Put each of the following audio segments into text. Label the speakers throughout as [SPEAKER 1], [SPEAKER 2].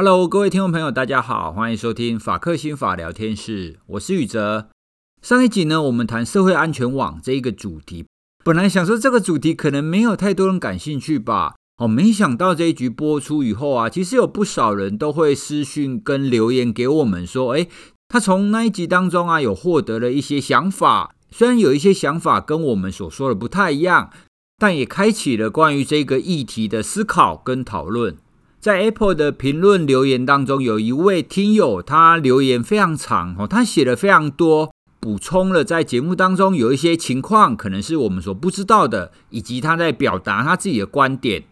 [SPEAKER 1] Hello，各位听众朋友，大家好，欢迎收听法克新法聊天室，我是宇哲。上一集呢，我们谈社会安全网这一个主题，本来想说这个主题可能没有太多人感兴趣吧，哦，没想到这一集播出以后啊，其实有不少人都会私讯跟留言给我们说，诶，他从那一集当中啊，有获得了一些想法，虽然有一些想法跟我们所说的不太一样，但也开启了关于这个议题的思考跟讨论。在 Apple 的评论留言当中，有一位听友，他留言非常长哦，他写了非常多，补充了在节目当中有一些情况，可能是我们所不知道的，以及他在表达他自己的观点。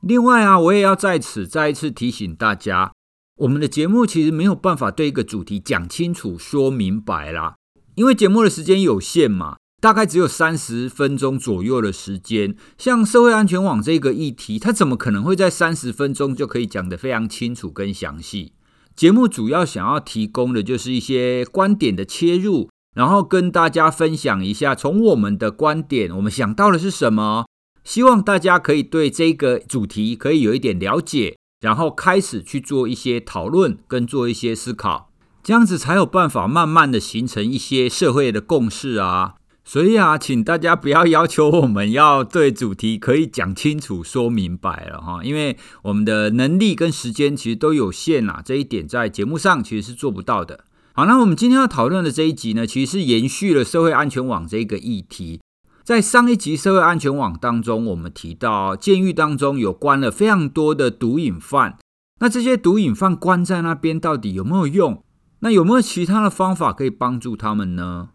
[SPEAKER 1] 另外啊，我也要在此再一次提醒大家，我们的节目其实没有办法对一个主题讲清楚、说明白啦，因为节目的时间有限嘛。大概只有三十分钟左右的时间，像社会安全网这个议题，它怎么可能会在三十分钟就可以讲得非常清楚跟详细？节目主要想要提供的就是一些观点的切入，然后跟大家分享一下，从我们的观点，我们想到的是什么？希望大家可以对这个主题可以有一点了解，然后开始去做一些讨论跟做一些思考，这样子才有办法慢慢的形成一些社会的共识啊。所以啊，请大家不要要求我们要对主题可以讲清楚、说明白了哈，因为我们的能力跟时间其实都有限啦，这一点在节目上其实是做不到的。好，那我们今天要讨论的这一集呢，其实是延续了社会安全网这个议题。在上一集社会安全网当中，我们提到监狱当中有关了非常多的毒瘾犯，那这些毒瘾犯关在那边到底有没有用？那有没有其他的方法可以帮助他们呢？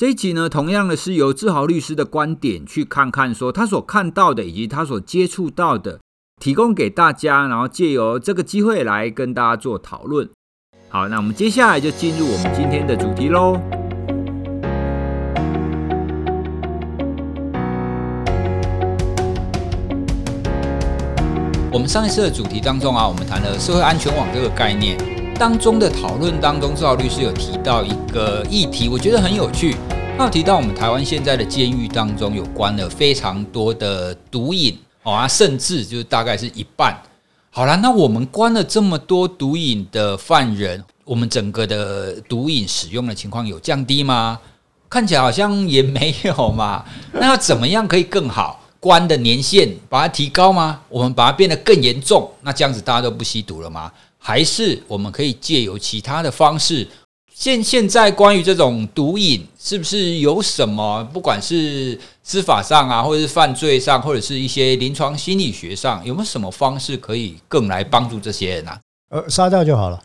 [SPEAKER 1] 这一集呢，同样的是由志豪律师的观点去看看，说他所看到的以及他所接触到的，提供给大家，然后借由这个机会来跟大家做讨论。好，那我们接下来就进入我们今天的主题喽。我们上一次的主题当中啊，我们谈了社会安全网这个概念。当中的讨论当中，赵律师有提到一个议题，我觉得很有趣。他提到我们台湾现在的监狱当中有关了非常多的毒瘾哦，啊，甚至就是大概是一半。好了，那我们关了这么多毒瘾的犯人，我们整个的毒瘾使用的情况有降低吗？看起来好像也没有嘛。那要怎么样可以更好？关的年限把它提高吗？我们把它变得更严重，那这样子大家都不吸毒了吗？还是我们可以借由其他的方式？现现在关于这种毒瘾，是不是有什么？不管是司法上啊，或者是犯罪上，或者是一些临床心理学上，有没有什么方式可以更来帮助这些人啊？
[SPEAKER 2] 呃，杀掉就好了。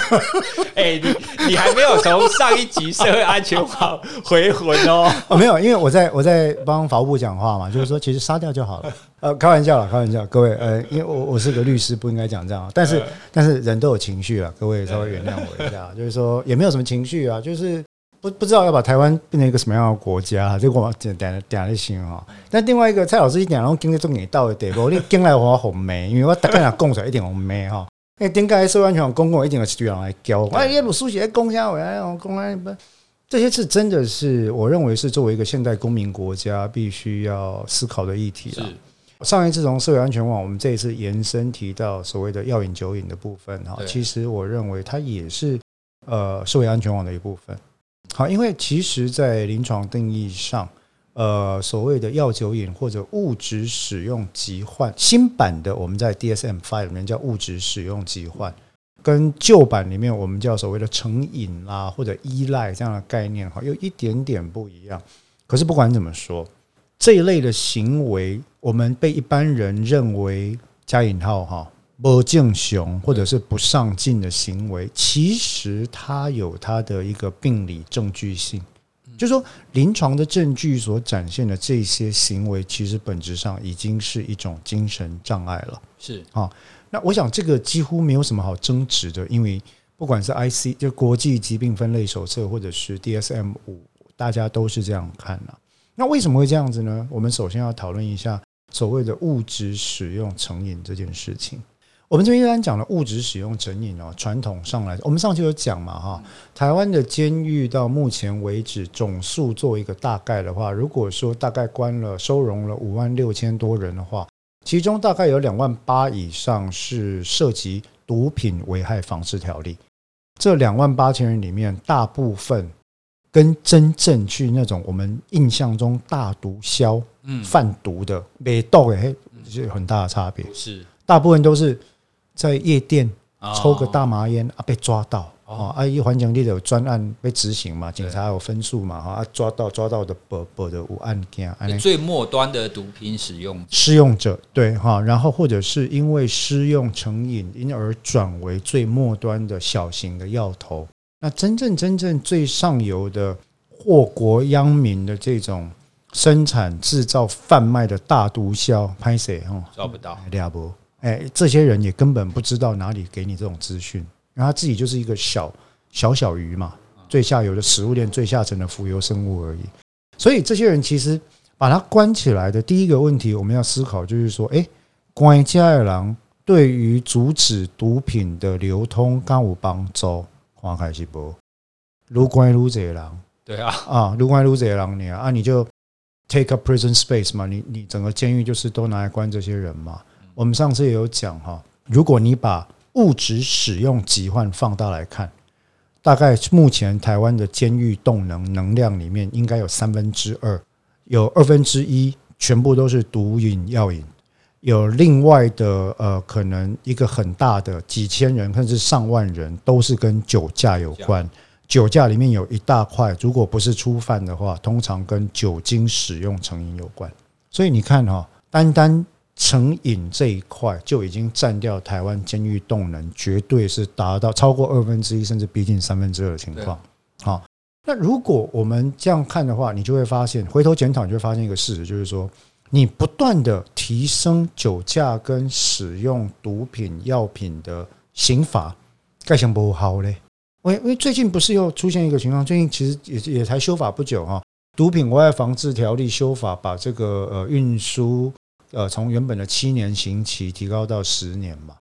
[SPEAKER 1] 哎，你你还没有从上一集社会安全法回魂哦？
[SPEAKER 2] 哦，没有，因为我在我在帮法务部讲话嘛，就是说其实杀掉就好了。呃，开玩笑了，开玩笑，各位，呃，因为我我是个律师，不应该讲这样。但是但是人都有情绪啊，各位稍微原谅我一下。就是说也没有什么情绪啊，就是不不知道要把台湾变成一个什么样的国家，这个我点点点的心啊。但另外一个蔡老师一点，然后今天重点到的对不？你进来我红梅，因为我大概讲供出来一点红梅哈。哎，点解社会安全网公共一定要去这样来教？哎，耶鲁书写公家委员公安不，这些是真的是我认为是作为一个现代公民国家必须要思考的议题了。上一次从社会安全网，我们这一次延伸提到所谓的药瘾酒瘾的部分哈，其实我认为它也是呃社会安全网的一部分。好，因为其实在临床定义上。呃，所谓的药酒瘾或者物质使用疾患，新版的我们在 DSM Five 里面叫物质使用疾患，跟旧版里面我们叫所谓的成瘾啦或者依赖这样的概念哈，有一点点不一样。可是不管怎么说，这一类的行为，我们被一般人认为加引号哈不敬雄或者是不上进的行为，其实它有它的一个病理证据性。就是说，临床的证据所展现的这些行为，其实本质上已经是一种精神障碍了。
[SPEAKER 1] 是
[SPEAKER 2] 啊，那我想这个几乎没有什么好争执的，因为不管是 IC 就国际疾病分类手册，或者是 DSM 五，大家都是这样看的。那为什么会这样子呢？我们首先要讨论一下所谓的物质使用成瘾这件事情。我们这边一般讲的物质使用成瘾哦，传统上来，我们上期有讲嘛哈，台湾的监狱到目前为止总数做一个大概的话，如果说大概关了收容了五万六千多人的话，其中大概有两万八以上是涉及毒品危害防治条例》。这两万八千人里面，大部分跟真正去那种我们印象中大毒枭、贩毒的被盗诶，是有很大的差别。
[SPEAKER 1] 是，
[SPEAKER 2] 大部分都是在夜店抽个大麻烟啊，被抓到。哦，啊，一环境里有专案被执行嘛，警察有分数嘛，哈，啊，抓到抓到的不不的无案件，
[SPEAKER 1] 最末端的毒品使用
[SPEAKER 2] 使用者，对哈，然后或者是因为施用成瘾，因而转为最末端的小型的药头。那真正真正最上游的祸国殃民的这种生产、制造、贩卖的大毒枭，拍谁哈？
[SPEAKER 1] 抓不到，
[SPEAKER 2] 俩不，哎，这些人也根本不知道哪里给你这种资讯。然后他自己就是一个小小小鱼嘛，最下游的食物链最下层的浮游生物而已。所以这些人其实把它关起来的第一个问题，我们要思考就是说，哎，关家二郎对于阻止毒品的流通刚有帮助，花开是不？如关如贼狼，
[SPEAKER 1] 对啊，
[SPEAKER 2] 啊，如关如贼狼你啊，啊，你就 take up prison space 嘛，你你整个监狱就是都拿来关这些人嘛。我们上次也有讲哈，如果你把物质使用疾患放大来看，大概目前台湾的监狱动能能量里面，应该有三分之二，有二分之一全部都是毒瘾药瘾，有另外的呃，可能一个很大的几千人甚至上万人都是跟酒驾有关，酒驾里面有一大块，如果不是初犯的话，通常跟酒精使用成瘾有关。所以你看哈，单单。成瘾这一块就已经占掉台湾监狱动能，绝对是达到超过二分之一，甚至逼近三分之二的情况。好，那如果我们这样看的话，你就会发现，回头检讨，你就会发现一个事实，就是说，你不断的提升酒驾跟使用毒品药品的刑罚，该想不好嘞。因为因为最近不是又出现一个情况，最近其实也也才修法不久哈，毒品危害防治条例修法，把这个呃运输。呃，从原本的七年刑期提高到十年嘛？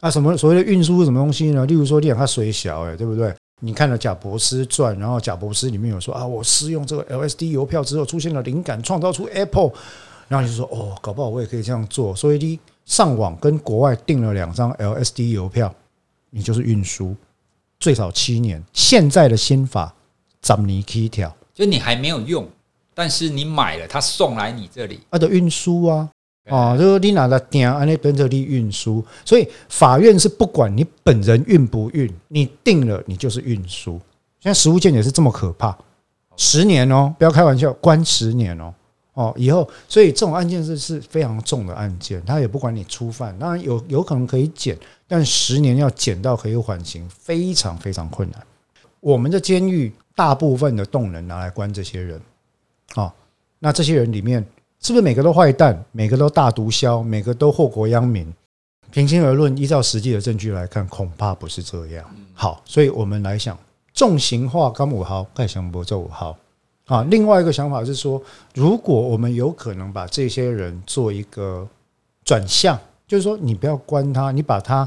[SPEAKER 2] 啊，什么所谓的运输是什么东西呢？例如说，你讲它水小，哎，对不对？你看了贾伯斯传，然后贾伯斯里面有说啊，我试用这个 LSD 邮票之后出现了灵感，创造出 Apple，然后你就说哦，搞不好我也可以这样做。所以你上网跟国外订了两张 LSD 邮票，你就是运输，最少七年。现在的新法十年起跳，
[SPEAKER 1] 就你还没有用。但是你买了，他送来你这里，
[SPEAKER 2] 啊的运输啊，啊，就是你拿了订，安尼本着你运输，所以法院是不管你本人运不运，你定了你就是运输。现在实物件也是这么可怕，十年哦，不要开玩笑，关十年哦，哦，以后，所以这种案件是是非常重的案件，他也不管你初犯，当然有有可能可以减，但十年要减到可以缓刑，非常非常困难。我们的监狱大部分的动能拿来关这些人。哦，那这些人里面是不是每个都坏蛋，每个都大毒枭，每个都祸国殃民？平心而论，依照实际的证据来看，恐怕不是这样。好，所以我们来想，重型化刚五号，盖祥博这五号。啊，另外一个想法是说，如果我们有可能把这些人做一个转向，就是说，你不要关他，你把他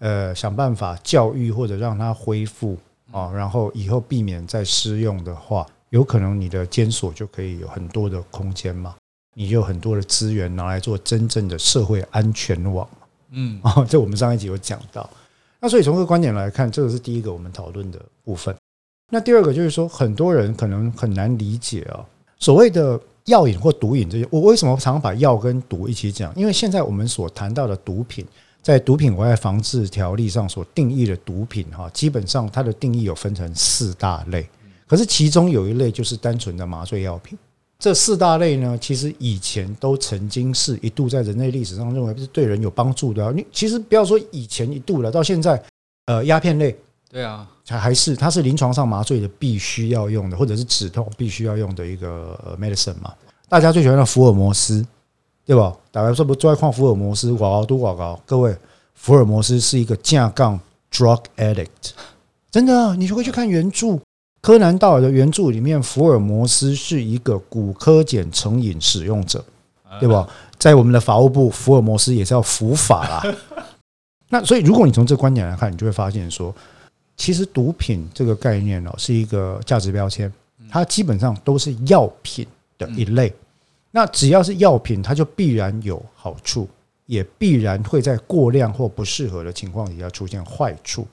[SPEAKER 2] 呃想办法教育或者让他恢复啊，然后以后避免再施用的话。有可能你的监所就可以有很多的空间嘛，你就有很多的资源拿来做真正的社会安全网。嗯，啊，这我们上一集有讲到。那所以从这个观点来看，这个是第一个我们讨论的部分。那第二个就是说，很多人可能很难理解啊，所谓的药瘾或毒瘾这些，我为什么常常把药跟毒一起讲？因为现在我们所谈到的毒品，在毒品危害防治条例上所定义的毒品，哈，基本上它的定义有分成四大类。可是其中有一类就是单纯的麻醉药品，这四大类呢，其实以前都曾经是一度在人类历史上认为是对人有帮助的。你其实不要说以前一度了，到现在，呃，鸦片类，对啊，还还是它是临床上麻醉的必须要用的，或者是止痛必须要用的一个 medicine 嘛。大家最喜欢的福尔摩斯，对吧？大家说不最爱看福尔摩斯，广告都广告。各位，福尔摩斯是一个架杠 drug addict，真的，你就会去看原著。柯南道尔的原著里面，福尔摩斯是一个骨科碱成瘾使用者，对吧？在我们的法务部，福尔摩斯也是要伏法啦。那所以，如果你从这个观点来看，你就会发现说，其实毒品这个概念哦，是一个价值标签，它基本上都是药品的一类。那只要是药品，它就必然有好处，也必然会在过量或不适合的情况底下出现坏处。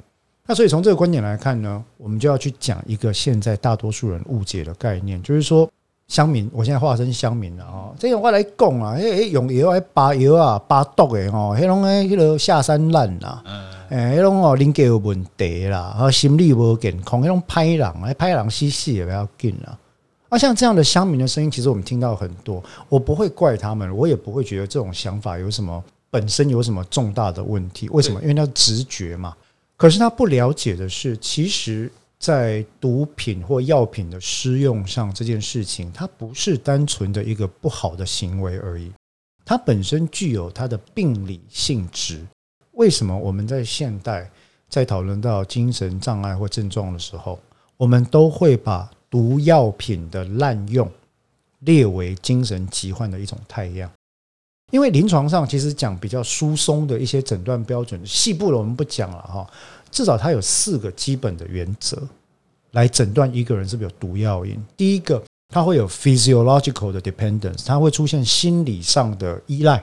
[SPEAKER 2] 那所以从这个观点来看呢，我们就要去讲一个现在大多数人误解的概念，就是说。乡民，我现在化身乡民了哦。这种我来讲啊，诶诶，用药来拔药啊，拔毒的哦，迄种诶，迄个下三滥啦，诶，迄种哦，人格有问题啦，啊，心理无健康，迄种歹人，哎，歹人死死也不要紧啦。啊，像这样的乡民的声音，其实我们听到很多，我不会怪他们，我也不会觉得这种想法有什么本身有什么重大的问题。为什么？因为那直觉嘛。可是他不了解的是，其实。在毒品或药品的施用上，这件事情它不是单纯的一个不好的行为而已，它本身具有它的病理性质。为什么我们在现代在讨论到精神障碍或症状的时候，我们都会把毒药品的滥用列为精神疾患的一种太阳？因为临床上其实讲比较疏松的一些诊断标准，细部的我们不讲了哈。至少它有四个基本的原则来诊断一个人是不是有毒药瘾。第一个，它会有 physiological 的 dependence，它会出现心理上的依赖。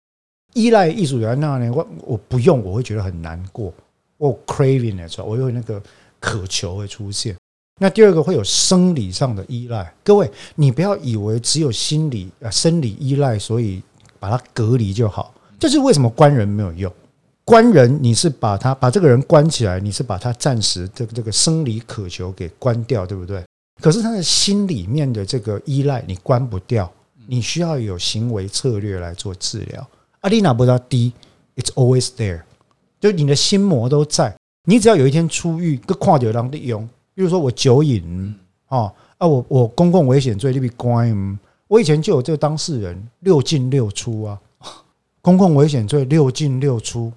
[SPEAKER 2] 依赖艺术原那呢，我我不用我会觉得很难过，我 craving 的时候，我有那个渴求会出现。那第二个会有生理上的依赖。各位，你不要以为只有心理啊生理依赖，所以把它隔离就好。这是为什么关人没有用？关人，你是把他把这个人关起来，你是把他暂时这个这个生理渴求给关掉，对不对？可是他的心里面的这个依赖你关不掉，你需要有行为策略来做治疗。阿丽娜不知道低，It's always there，就你的心魔都在。你只要有一天出狱，个跨掉当的用，比如说我酒瘾啊啊，我我公共危险罪你被关，我以前就有这个当事人六进六出啊，公共危险罪六进六出。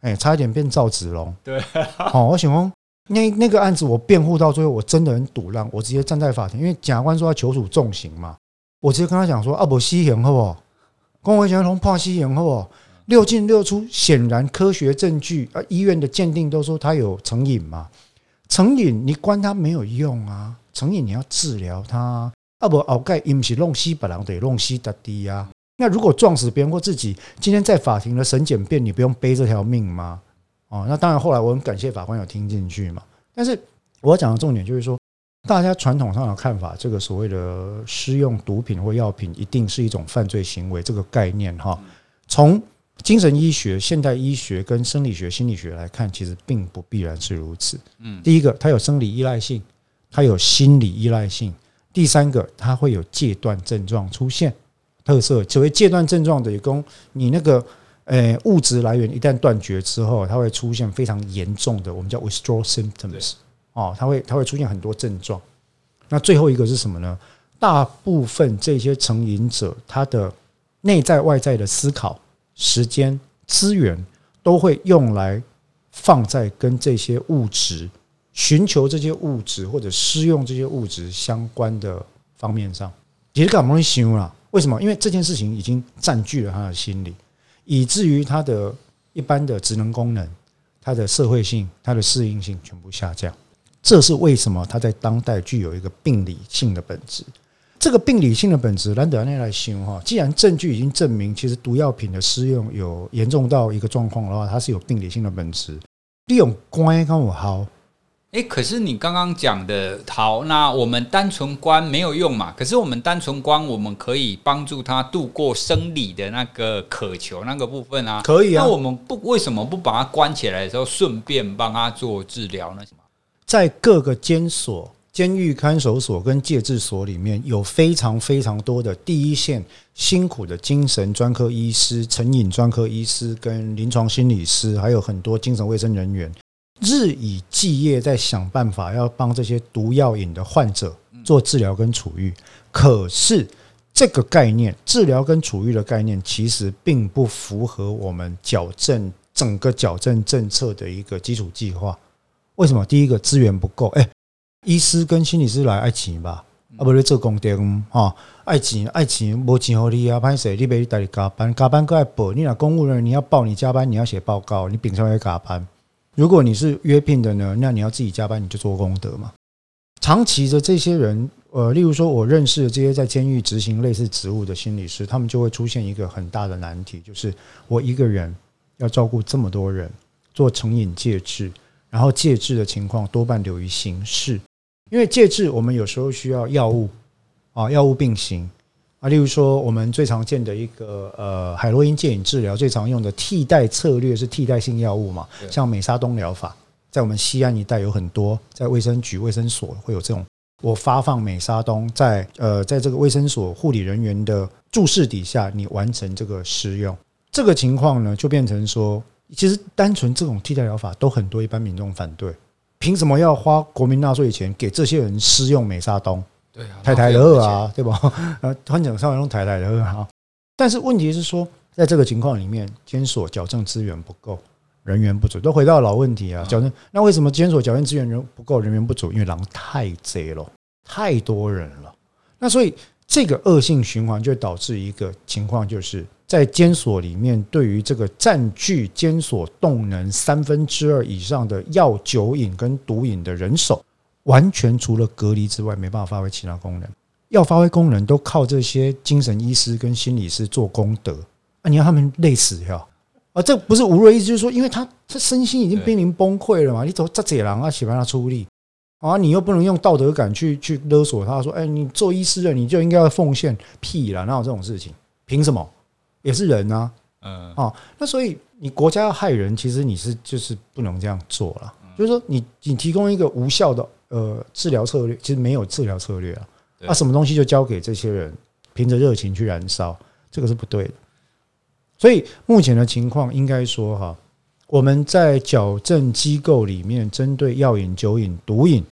[SPEAKER 2] 哎，差一点变赵子龙。对，好，我想说，那那个案子我辩护到最后，我真的很堵烂，我直接站在法庭，因为检察官说要求处重刑嘛，我直接跟他讲说啊，不吸刑好不好？公维权同判西行好不好？六进六出，显然科学证据啊，医院的鉴定都说他有成瘾嘛，成瘾你关他没有用啊，成瘾你要治疗他啊，啊不，后盖伊不是弄死别人，得弄死他弟呀。那如果撞死别人或自己，今天在法庭的审检辩，你不用背这条命吗？哦，那当然，后来我很感谢法官有听进去嘛。但是我要讲的重点就是说，大家传统上的看法，这个所谓的施用毒品或药品一定是一种犯罪行为，这个概念哈，从精神医学、现代医学跟生理学、心理学来看，其实并不必然是如此。嗯，第一个，它有生理依赖性，它有心理依赖性；第三个，它会有戒断症状出现。特色，所谓戒断症状的，也供你那个呃物质来源一旦断绝之后，它会出现非常严重的，我们叫 withdrawal symptoms 哦，它会它会出现很多症状。那最后一个是什么呢？大部分这些成瘾者，他的内在外在的思考、时间、资源，都会用来放在跟这些物质、寻求这些物质或者施用这些物质相关的方面上。其实干嘛去想啦？为什么？因为这件事情已经占据了他的心理，以至于他的一般的职能功能、他的社会性、他的适应性全部下降。这是为什么他在当代具有一个病理性的本质。这个病理性的本质，难得那来形容哈。既然证据已经证明，其实毒药品的施用有严重到一个状况的话，它是有病理性的本质。利用关刚我好。
[SPEAKER 1] 诶，可是你刚刚讲的好，那我们单纯关没有用嘛？可是我们单纯关，我们可以帮助他度过生理的那个渴求那个部分啊。
[SPEAKER 2] 可以啊。
[SPEAKER 1] 那我们不为什么不把它关起来的时候，顺便帮他做治疗呢？
[SPEAKER 2] 在各个监所、监狱看守所跟戒治所里面有非常非常多的第一线辛苦的精神专科医师、成瘾专科医师跟临床心理师，还有很多精神卫生人员。日以继夜在想办法要帮这些毒药瘾的患者做治疗跟处遇，可是这个概念，治疗跟处遇的概念，其实并不符合我们矫正整个矫正政策的一个基础计划。为什么？第一个资源不够，哎，医师跟心理师来爱钱吧，啊，不是做功德啊，爱钱爱钱，没钱好你啊，歹势你别带你加班，加班过来报，你那公务人员你要报你加班，你要写报告，你凭什么要加班？如果你是约聘的呢，那你要自己加班，你就做功德嘛。长期的这些人呃，例如说，我认识的这些在监狱执行类似职务的心理师，他们就会出现一个很大的难题，就是我一个人要照顾这么多人，做成瘾戒治，然后戒治的情况多半流于形式，因为戒治我们有时候需要药物啊，药物并行啊，例如说我们最常见的一个呃海洛因戒瘾治疗最常用的替代策略是替代性药物嘛，像美沙东疗法，在我们西安一带有很多，在卫生局、卫生所会有这种。我发放美沙东在呃，在这个卫生所护理人员的注视底下，你完成这个施用，这个情况呢，就变成说，其实单纯这种替代疗法都很多一般民众反对，凭什么要花国民纳税钱给这些人施用美沙东？对啊，太太的二啊，对吧？呃，团长上来用太太的二哈，但是问题是说，在这个情况里面，监所矫正资源不够。人员不足，都回到老问题啊。矫正，那为什么监所矫正资源人不够，人员不足？因为狼太贼了，太多人了。那所以这个恶性循环就导致一个情况，就是在监所里面，对于这个占据监所动能三分之二以上的药酒瘾跟毒瘾的人手，完全除了隔离之外，没办法发挥其他功能。要发挥功能，都靠这些精神医师跟心理师做功德啊！你让他们累死呀！啊，这不是吴瑞意思，就是说，因为他他身心已经濒临崩溃了嘛，你走这贼狼啊，喜欢他出力啊，你又不能用道德感去去勒索他，说，哎，你做医师的你就应该要奉献，屁啦，哪有这种事情？凭什么？也是人啊，嗯啊，那所以你国家要害人，其实你是就是不能这样做了，就是说你你提供一个无效的呃治疗策略，其实没有治疗策略啊，那什么东西就交给这些人凭着热情去燃烧，这个是不对的。所以目前的情况应该说哈，我们在矫正机构里面针对药瘾、酒瘾、毒瘾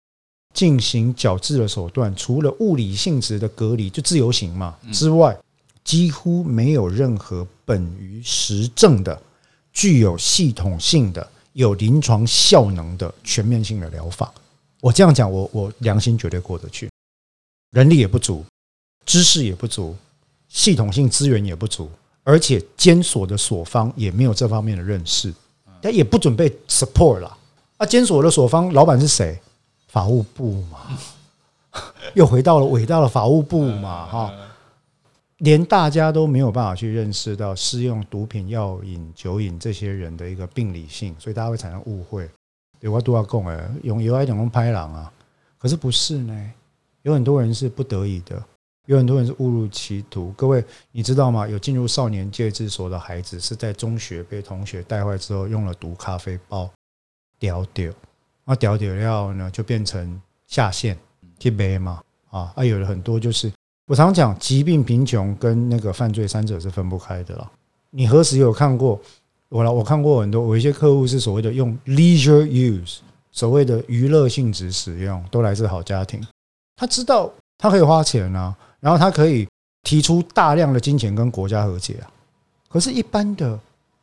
[SPEAKER 2] 进行矫治的手段，除了物理性质的隔离，就自由行嘛之外，几乎没有任何本于实证的、具有系统性的、有临床效能的全面性的疗法。我这样讲，我我良心绝对过得去，人力也不足，知识也不足，系统性资源也不足。而且监所的所方也没有这方面的认识，他也不准备 support 了。啊，监所的所方老板是谁？法务部嘛，又回到了伟大的法务部嘛，哈。连大家都没有办法去认识到施用毒品、药瘾、酒瘾这些人的一个病理性，所以大家会产生误会。有话都要讲哎，用有爱讲用拍狼啊，可是不是呢？有很多人是不得已的。有很多人是误入歧途，各位你知道吗？有进入少年戒治所的孩子是在中学被同学带坏之后，用了毒咖啡包屌屌，那屌屌料呢就变成下线去卖嘛啊！啊，有了很多就是我常讲，疾病、贫穷跟那个犯罪三者是分不开的了。你何时有看过我？我看过很多，有一些客户是所谓的用 leisure use，所谓的娱乐性质使用，都来自好家庭，他知道他可以花钱啊。然后他可以提出大量的金钱跟国家和解啊，可是，一般的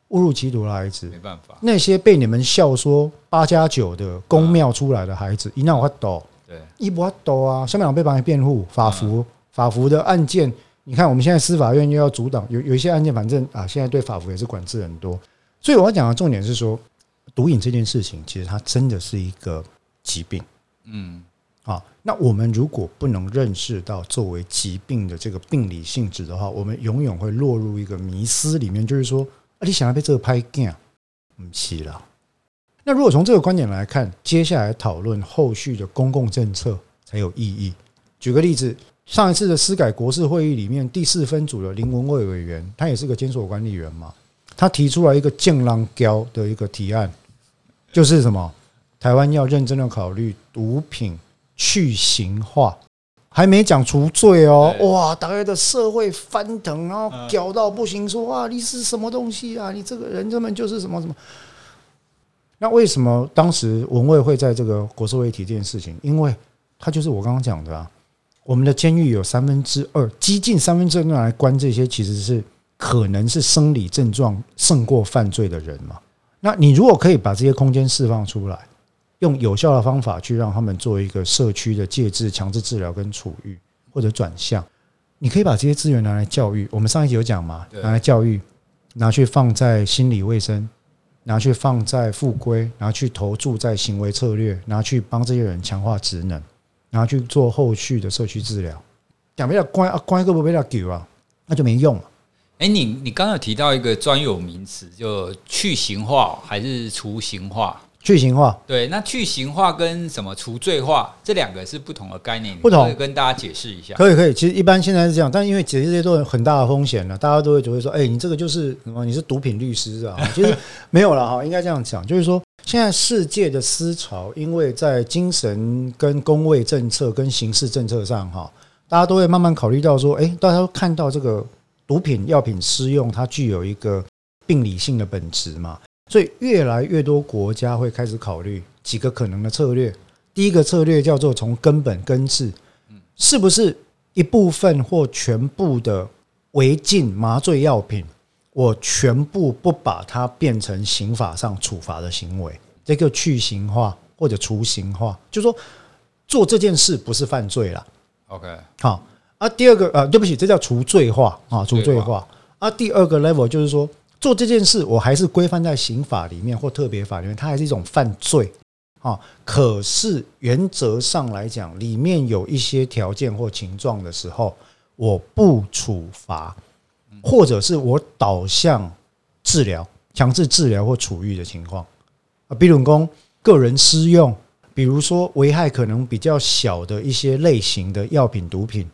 [SPEAKER 2] 误入歧途的孩子没办法。那些被你们笑说八加九的公庙出来的孩子，一闹我抖，对，一不抖啊。下面两被帮你辩护，法服法服的案件，你看我们现在司法院又要阻挡，有有一些案件，反正啊，现在对法服也是管制很多。所以我要讲的重点是说，毒瘾这件事情，其实它真的是一个疾病，嗯。啊，那我们如果不能认识到作为疾病的这个病理性质的话，我们永远会落入一个迷思里面，就是说，啊，你想要被这个拍干，不是啦。那如果从这个观点来看，接下来讨论后续的公共政策才有意义。举个例子，上一次的司改国事会议里面，第四分组的林文蔚委员，他也是个监所管理员嘛，他提出来一个健浪胶的一个提案，就是什么？台湾要认真的考虑毒品。去刑化还没讲除罪哦，哇！大家的社会翻腾，然后屌到不行，说啊，你是什么东西啊？你这个人根本就是什么什么。那为什么当时文卫会在这个国是会提这件事情？因为他就是我刚刚讲的啊，我们的监狱有三分之二，接近三分之二来关这些，其实是可能是生理症状胜过犯罪的人嘛。那你如果可以把这些空间释放出来。用有效的方法去让他们做一个社区的介质、强制治疗跟处遇或者转向，你可以把这些资源拿来教育。我们上一集有讲嘛，拿来教育，拿去放在心理卫生，拿去放在复归，拿去投注在行为策略，拿去帮这些人强化职能。然后去做后续的社区治疗。讲不了关啊，关一个不被他给啊，那就没用了。
[SPEAKER 1] 哎，你你刚刚有提到一个专有名词，就去形化还是除形化？
[SPEAKER 2] 去形化，
[SPEAKER 1] 对，那去形化跟什么除罪化这两个是不同的概念，
[SPEAKER 2] 不同，
[SPEAKER 1] 可以跟大家解释一下。
[SPEAKER 2] 可以，可以。其实一般现在是这样，但因为解释这些都有很大的风险了，大家都会觉得说，哎，你这个就是什么？你是毒品律师啊？其实没有了哈，应该这样讲，就是说，现在世界的思潮，因为在精神跟公卫政策跟刑事政策上哈，大家都会慢慢考虑到说，哎，大家都看到这个。毒品药品施用，它具有一个病理性的本质嘛，所以越来越多国家会开始考虑几个可能的策略。第一个策略叫做从根本根治，是不是一部分或全部的违禁麻醉药品，我全部不把它变成刑法上处罚的行为，这个去刑化或者除刑化，就是说做这件事不是犯罪了。OK，好。啊，第二个啊，对不起，这叫除罪化啊，除罪化。啊，第二个 level 就是说，做这件事我还是规范在刑法里面或特别法里面，它还是一种犯罪啊。可是原则上来讲，里面有一些条件或情状的时候，我不处罚，或者是我导向治疗、强制治疗或处遇的情况啊，比如说个人私用，比如说危害可能比较小的一些类型的药品、毒品。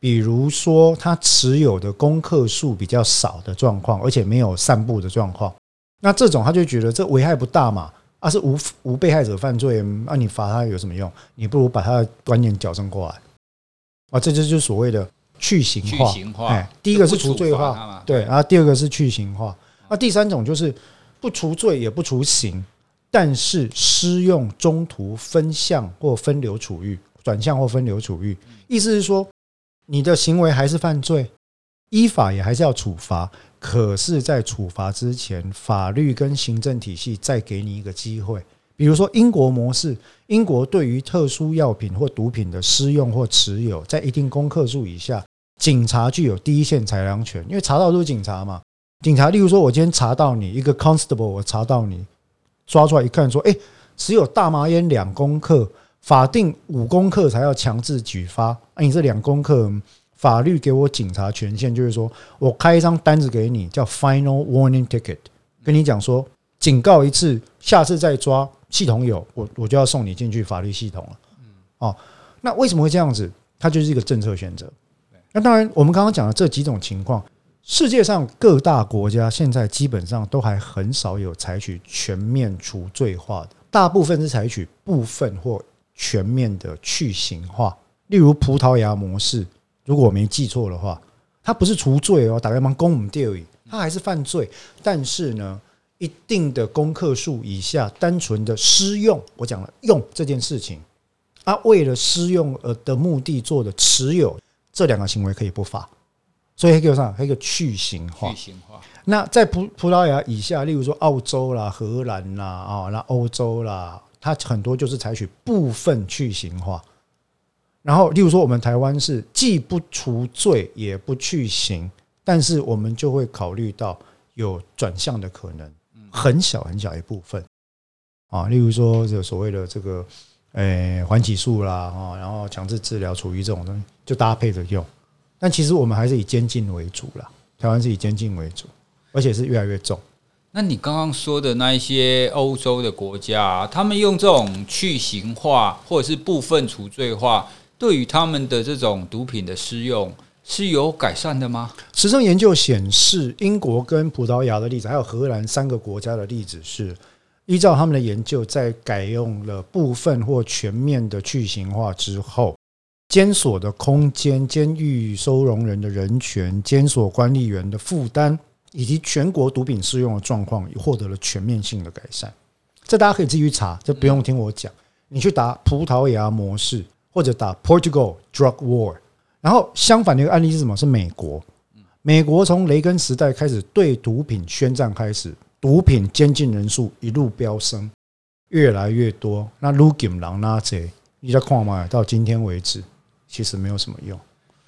[SPEAKER 2] 比如说，他持有的功课数比较少的状况，而且没有散布的状况，那这种他就觉得这危害不大嘛，啊是无无被害者犯罪，那你罚他有什么用？你不如把他的观念矫正过来，啊，这就是所谓的去刑化。哎，第一个是除罪化，对，然后第二个是去刑化，那第三种就是不除罪也不除刑，但是施用中途分项或分流处遇，转向或分流处遇，意思是说。你的行为还是犯罪，依法也还是要处罚。可是，在处罚之前，法律跟行政体系再给你一个机会。比如说，英国模式，英国对于特殊药品或毒品的施用或持有，在一定公克数以下，警察具有第一线裁量权，因为查到都是警察嘛。警察，例如说，我今天查到你一个 constable，我查到你抓出来一看，说，哎，持有大麻烟两公克。法定五公克才要强制举发，那你这两公克，法律给我警察权限，就是说我开一张单子给你，叫 Final Warning Ticket，跟你讲说警告一次，下次再抓系统有我我就要送你进去法律系统了。哦，那为什么会这样子？它就是一个政策选择。那当然，我们刚刚讲的这几种情况，世界上各大国家现在基本上都还很少有采取全面除罪化的，大部分是采取部分或。全面的去刑化，例如葡萄牙模式，如果我没记错的话，它不是除罪哦，打开门公我们钓鱼，它还是犯罪。但是呢，一定的公克数以下，单纯的私用，我讲了用这件事情，啊，为了私用而的目的做的持有这两个行为可以不罚，所以还有啥？还有一个去刑化。去刑化。那在葡葡萄牙以下，例如说澳洲啦、荷兰啦啊，那欧洲啦。它很多就是采取部分去刑化，然后，例如说，我们台湾是既不除罪也不去刑，但是我们就会考虑到有转向的可能，很小很小一部分。啊，例如说，这所谓的这个诶缓起诉啦啊，然后强制治疗处于这种东西，就搭配着用，但其实我们还是以监禁为主啦，台湾是以监禁为主，而且是越来越重。
[SPEAKER 1] 那你刚刚说的那一些欧洲的国家，他们用这种去刑化或者是部分除罪化，对于他们的这种毒品的施用是有改善的吗？
[SPEAKER 2] 实证研究显示，英国跟葡萄牙的例子，还有荷兰三个国家的例子是，依照他们的研究，在改用了部分或全面的去刑化之后，监所的空间、监狱收容人的人权、监所管理员的负担。以及全国毒品适用的状况也获得了全面性的改善，这大家可以自己去查，这不用听我讲。你去打葡萄牙模式，或者打 Portugal Drug War，然后相反的一个案例是什么？是美国。美国从雷根时代开始对毒品宣战开始，毒品监禁人数一路飙升，越来越多。那卢金郎那这，你在看嘛？到今天为止，其实没有什么用。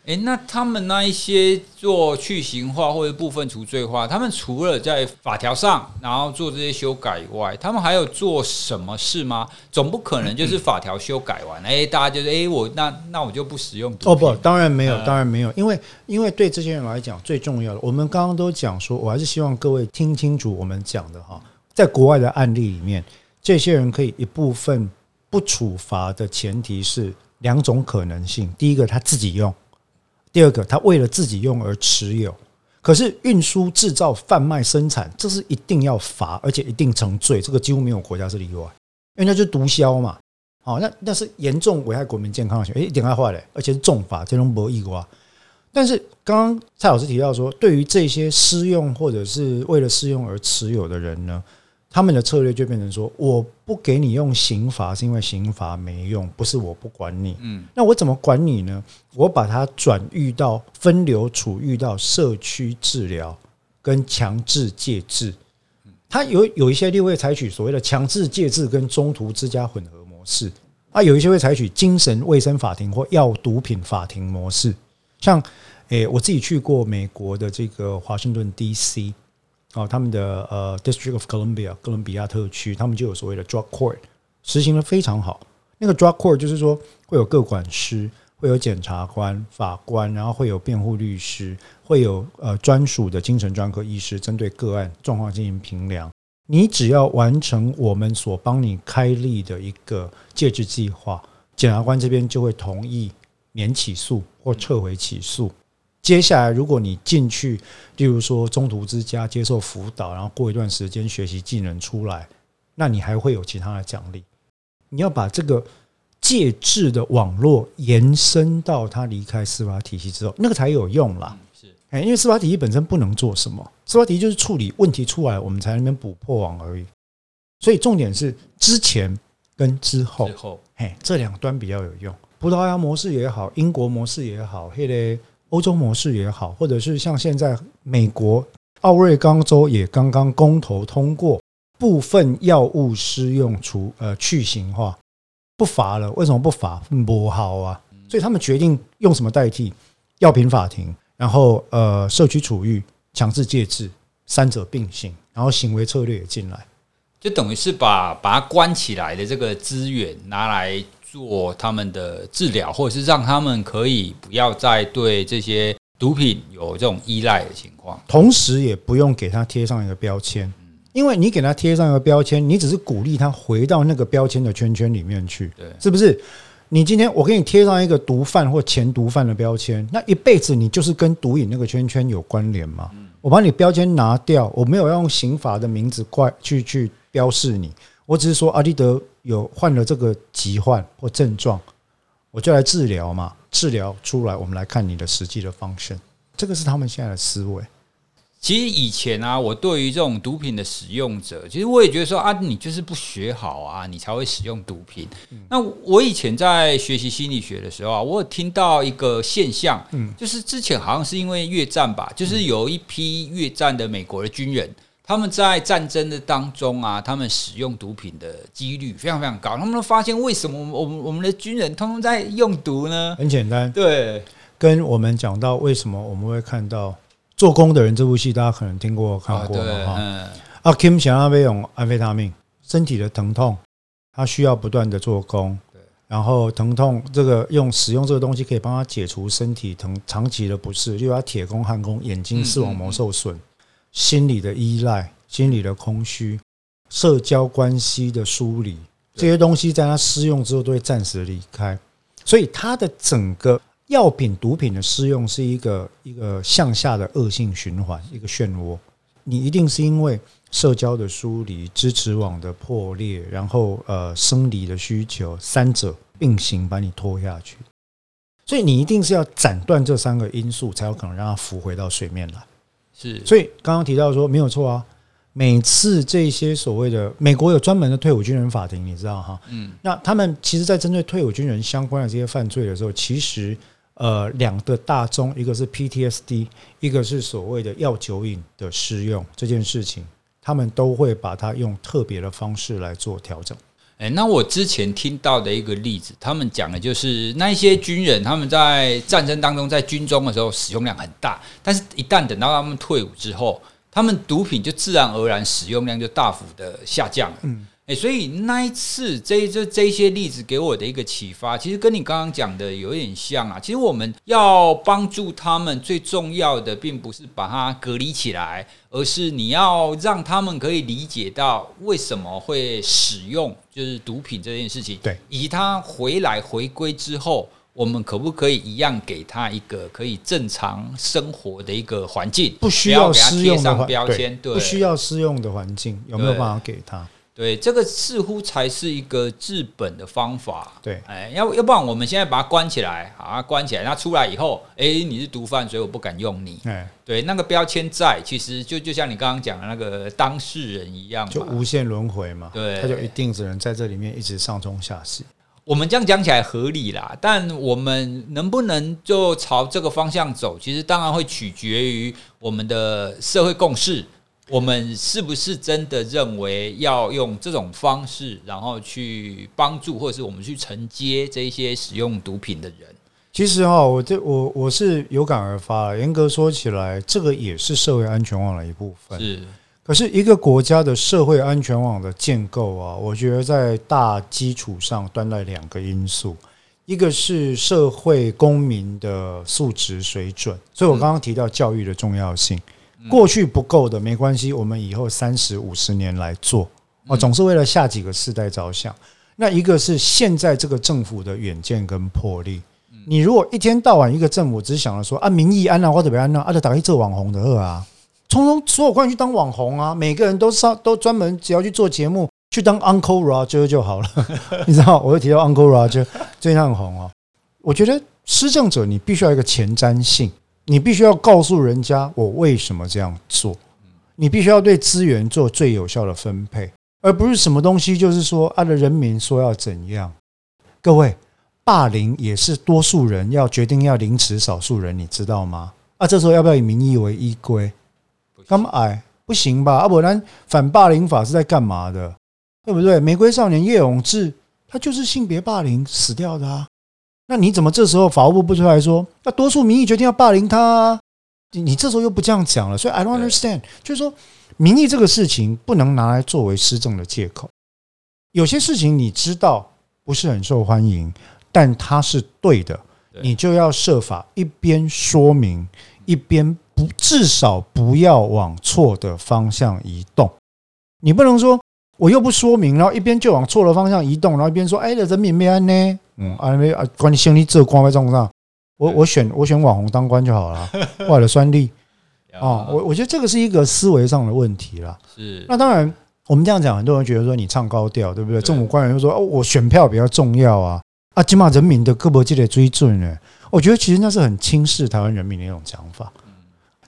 [SPEAKER 1] 哎，那他们那一些做去刑化或者部分除罪化，他们除了在法条上，然后做这些修改以外，他们还有做什么事吗？总不可能就是法条修改完，哎，大家就是哎，我那那我就不使用。
[SPEAKER 2] 哦不，当然没有，当然没有，因为因为对这些人来讲，最重要的，我们刚刚都讲说，我还是希望各位听清楚我们讲的哈，在国外的案例里面，这些人可以一部分不处罚的前提是两种可能性，第一个他自己用。第二个，他为了自己用而持有，可是运输、制造、贩卖、生产，这是一定要罚，而且一定成罪，这个几乎没有国家是例外，因为那就是毒枭嘛。好，那那是严重危害国民健康的行为，诶，一点开坏嘞，而且是重罚，这种不义瓜。但是刚刚蔡老师提到说，对于这些私用或者是为了私用而持有的人呢？他们的策略就变成说，我不给你用刑罚，是因为刑罚没用，不是我不管你。嗯，那我怎么管你呢？我把它转移到分流处遇到社区治疗跟强制戒治。它有有一些例会采取所谓的强制戒治跟中途之家混合模式啊，有一些会采取精神卫生法庭或药毒品法庭模式。像诶，我自己去过美国的这个华盛顿 DC。哦，他们的呃，District of Columbia 哥伦比亚特区，他们就有所谓的 Drug Court，实行的非常好。那个 Drug Court 就是说会有个管师，会有检察官、法官，然后会有辩护律师，会有呃专属的精神专科医师，针对个案状况进行评量。你只要完成我们所帮你开立的一个戒治计划，检察官这边就会同意免起诉或撤回起诉。接下来，如果你进去，例如说中途之家接受辅导，然后过一段时间学习技能出来，那你还会有其他的奖励。你要把这个介质的网络延伸到他离开司法体系之后，那个才有用啦。是，哎，因为司法体系本身不能做什么，司法体系就是处理问题出来，我们才能补破网而已。所以重点是之前跟之后，之后，哎，这两端比较有用。葡萄牙模式也好，英国模式也好，嘿嘞。欧洲模式也好，或者是像现在美国奥瑞冈州也刚刚公投通过部分药物施用除呃去刑化不罚了，为什么不罚？不好啊，所以他们决定用什么代替？药品法庭，然后呃社区处遇、强制戒治三者并行，然后行为策略也进来，
[SPEAKER 1] 就等于是把把它关起来的这个资源拿来。做他们的治疗，或者是让他们可以不要再对这些毒品有这种依赖的情况，
[SPEAKER 2] 同时也不用给他贴上一个标签，因为你给他贴上一个标签，你只是鼓励他回到那个标签的圈圈里面去，对，是不是？你今天我给你贴上一个毒贩或前毒贩的标签，那一辈子你就是跟毒瘾那个圈圈有关联嘛？我把你标签拿掉，我没有用刑法的名字怪去去标示你。我只是说阿立德有患了这个疾患或症状，我就来治疗嘛。治疗出来，我们来看你的实际的 function。这个是他们现在的思维。
[SPEAKER 1] 其实以前啊，我对于这种毒品的使用者，其实我也觉得说啊，你就是不学好啊，你才会使用毒品。那我以前在学习心理学的时候啊，我有听到一个现象，嗯，就是之前好像是因为越战吧，就是有一批越战的美国的军人。他们在战争的当中啊，他们使用毒品的几率非常非常高。他们都发现，为什么我们我们的军人通通在用毒呢？
[SPEAKER 2] 很简单，
[SPEAKER 1] 对，
[SPEAKER 2] 跟我们讲到为什么我们会看到《做工的人》这部戏，大家可能听过看过嘛哈。嗯，阿 Kim 想要被用安非他命，身体的疼痛，他需要不断的做工，然后疼痛这个用使用这个东西可以帮他解除身体疼长期的不适，例如他铁工、焊工，眼睛、视网膜受损。心理的依赖、心理的空虚、社交关系的疏离，这些东西在他施用之后都会暂时离开，所以他的整个药品、毒品的施用是一个一个向下的恶性循环，一个漩涡。你一定是因为社交的疏离、支持网的破裂，然后呃生理的需求三者并行把你拖下去，所以你一定是要斩断这三个因素，才有可能让它浮回到水面来。是，所以刚刚提到说没有错啊。每次这些所谓的美国有专门的退伍军人法庭，你知道哈？嗯，那他们其实，在针对退伍军人相关的这些犯罪的时候，其实呃，两个大宗，一个是 PTSD，一个是所谓的药酒瘾的适用这件事情，他们都会把它用特别的方式来做调整。
[SPEAKER 1] 哎，那我之前听到的一个例子，他们讲的就是那一些军人，他们在战争当中，在军中的时候使用量很大，但是一旦等到他们退伍之后，他们毒品就自然而然使用量就大幅的下降了。嗯。哎，所以那一次，这这这些例子给我的一个启发，其实跟你刚刚讲的有点像啊。其实我们要帮助他们，最重要的并不是把它隔离起来，而是你要让他们可以理解到为什么会使用就是毒品这件事情。
[SPEAKER 2] 对，
[SPEAKER 1] 以及他回来回归之后，我们可不可以一样给他一个可以正常生活的一个环境？
[SPEAKER 2] 不需要施用的
[SPEAKER 1] 标签，对，
[SPEAKER 2] 不需要施用的环境，有没有办法给他？
[SPEAKER 1] 对，这个似乎才是一个治本的方法。
[SPEAKER 2] 对，
[SPEAKER 1] 哎，要要不然我们现在把它关起来，好，它关起来，那出来以后，哎，你是毒贩，所以我不敢用你。哎，对，那个标签在，其实就就像你刚刚讲的那个当事人一样，
[SPEAKER 2] 就无限轮回嘛。
[SPEAKER 1] 对，
[SPEAKER 2] 他就一定只能在这里面一直上中下洗。
[SPEAKER 1] 我们这样讲起来合理啦，但我们能不能就朝这个方向走，其实当然会取决于我们的社会共识。我们是不是真的认为要用这种方式，然后去帮助，或者是我们去承接这些使用毒品的人？
[SPEAKER 2] 其实哈，我这我我是有感而发。严格说起来，这个也是社会安全网的一部分。
[SPEAKER 1] 是，
[SPEAKER 2] 可是一个国家的社会安全网的建构啊，我觉得在大基础上端赖两个因素，一个是社会公民的素质水准。所以我刚刚提到教育的重要性。过去不够的没关系，我们以后三十五十年来做哦，总是为了下几个世代着想。那一个是现在这个政府的远见跟魄力。你如果一天到晚一个政府只想着说啊，民意安啊，或者别安啊，啊，就打去做网红的恶啊，通通所有官员去当网红啊，每个人都上都专门只要去做节目，去当 Uncle Roger 就好了。你知道，我就提到 Uncle Roger 最近很红哦。我觉得施政者你必须要一个前瞻性。你必须要告诉人家我为什么这样做，你必须要对资源做最有效的分配，而不是什么东西就是说啊，的人民说要怎样。各位，霸凌也是多数人要决定要凌迟少数人，你知道吗？啊，这时候要不要以民意为依归？干嘛？哎，不行吧？啊，不然反霸凌法是在干嘛的？对不对？玫瑰少年叶永志他就是性别霸凌死掉的啊。那你怎么这时候法务部不出来说？那多数民意决定要霸凌他啊，你你这时候又不这样讲了，所以 I don't understand，就是说民意这个事情不能拿来作为施政的借口。有些事情你知道不是很受欢迎，但它是对的，你就要设法一边说明，一边不至少不要往错的方向移动。你不能说我又不说明，然后一边就往错的方向移动，然后一边说哎，人民没安呢。嗯，啊，没啊，关你心里这官位重不重？我我选我选网红当官就好了，坏了算力啊！我我觉得这个是一个思维上的问题啦。是，那当然我们这样讲，很多人觉得说你唱高调，对不对？政府官员又说哦，我选票比较重要啊啊，起码人民的胳膊记得追准呢。我觉得其实那是很轻视台湾人民的一种讲法，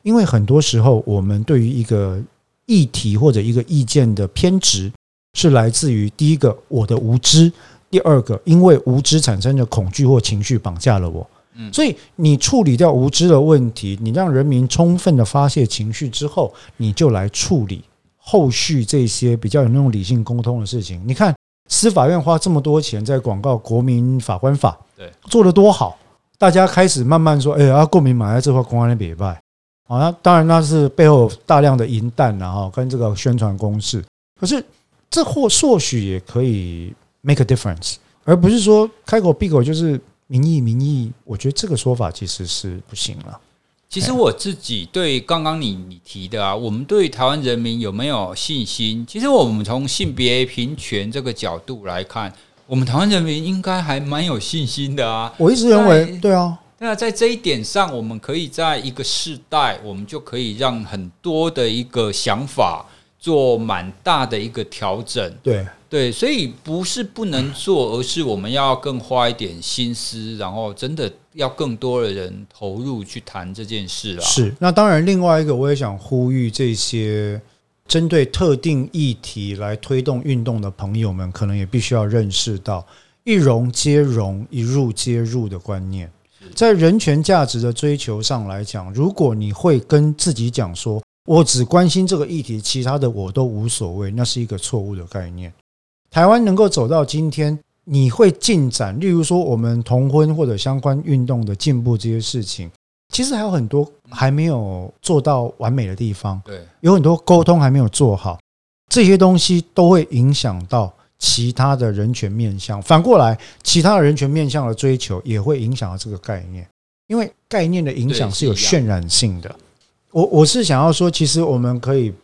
[SPEAKER 2] 因为很多时候我们对于一个议题或者一个意见的偏执，是来自于第一个我的无知。第二个，因为无知产生的恐惧或情绪绑架了我，嗯所以你处理掉无知的问题，你让人民充分的发泄情绪之后，你就来处理后续这些比较有那种理性沟通的事情。你看司法院花这么多钱在广告国民法官法，对，做的多好，大家开始慢慢说，哎呀，国民买在这块公安的礼拜，好，那当然那是背后大量的银弹然后跟这个宣传攻势，可是这或或许也可以。Make a difference，而不是说开口闭口就是民意民意，我觉得这个说法其实是不行了。
[SPEAKER 1] 其实我自己对刚刚你你提的啊，我们对台湾人民有没有信心？其实我们从性别平权这个角度来看，我们台湾人民应该还蛮有信心的啊。
[SPEAKER 2] 我一直认为，对啊，
[SPEAKER 1] 那在这一点上，我们可以在一个世代，我们就可以让很多的一个想法做蛮大的一个调整。
[SPEAKER 2] 对。
[SPEAKER 1] 对，所以不是不能做，而是我们要更花一点心思，然后真的要更多的人投入去谈这件事了。
[SPEAKER 2] 是，那当然，另外一个我也想呼吁这些针对特定议题来推动运动的朋友们，可能也必须要认识到“一荣皆荣，一入皆入”的观念。在人权价值的追求上来讲，如果你会跟自己讲说“我只关心这个议题，其他的我都无所谓”，那是一个错误的概念。台湾能够走到今天，你会进展，例如说我们同婚或者相关运动的进步这些事情，其实还有很多还没有做到完美的地方。
[SPEAKER 1] 对，
[SPEAKER 2] 有很多沟通还没有做好，这些东西都会影响到其他的人权面向。反过来，其他的人权面向的追求也会影响到这个概念，因为概念的影响是有渲染性的。我我是想要说，其实我们可以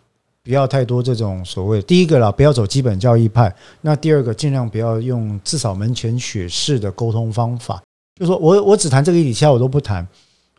[SPEAKER 2] 不要太多这种所谓第一个啦，不要走基本教义派。那第二个，尽量不要用至少门前雪式的沟通方法，就说我我只谈这个议题，其他我都不谈。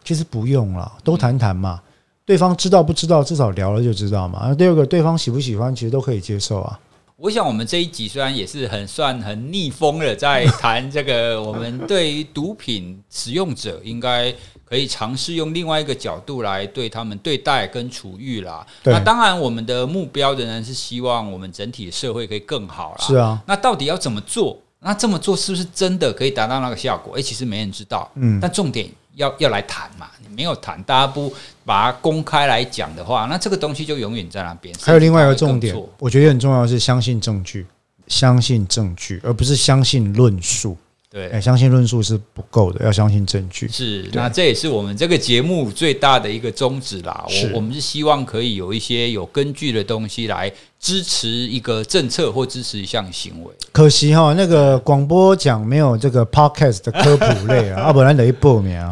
[SPEAKER 2] 其实不用了，都谈谈嘛。对方知道不知道，至少聊了就知道嘛。那第二个，对方喜不喜欢，其实都可以接受啊。
[SPEAKER 1] 我想我们这一集虽然也是很算很逆风的，在 谈这个，我们对于毒品使用者应该可以尝试用另外一个角度来对他们对待跟处遇啦。那当然，我们的目标仍然是希望我们整体的社会可以更好啦。
[SPEAKER 2] 是啊。
[SPEAKER 1] 那到底要怎么做？那这么做是不是真的可以达到那个效果？诶，其实没人知道。嗯。但重点要要来谈嘛，你没有谈，大家不把它公开来讲的话，那这个东西就永远在那边。
[SPEAKER 2] 还有另外一个重点，我觉得很重要的是相信证据，相信证据，而不是相信论述。对，欸、相信论述是不够的，要相信证据。
[SPEAKER 1] 是，那这也是我们这个节目最大的一个宗旨啦。我我们是希望可以有一些有根据的东西来支持一个政策或支持一项行为。
[SPEAKER 2] 可惜哈，那个广播讲没有这个 podcast 的科普类啊，要 不然得一报名啊。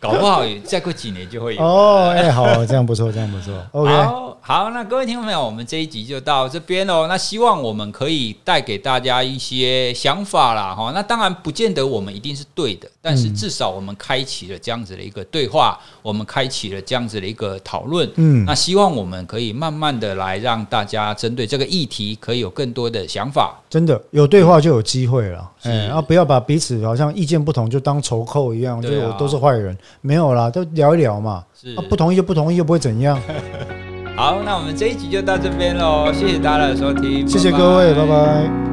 [SPEAKER 1] 搞不好再过几年就会有
[SPEAKER 2] 哦。哎，好，这样不错，这样不错。OK，
[SPEAKER 1] 好，好，那各位听众朋友，我们这一集就到这边喽。那希望我们可以带给大家一些想法啦，哈。那当然不见得我们一定是对的，但是至少我们开启了这样子的一个对话，我们开启了这样子的一个讨论。嗯，那希望我们可以慢慢的来让大家针对这个议题可以有更多的想法。
[SPEAKER 2] 真的有对话就有机会了，嗯，然后不要把彼此好像意见不同就当仇寇一样，就我都是坏人，没有啦，都聊一聊嘛。是，不同意就不同意，又不会怎样。
[SPEAKER 1] 好，那我们这一集就到这边喽，谢谢大家的收听，
[SPEAKER 2] 谢谢各位，拜拜。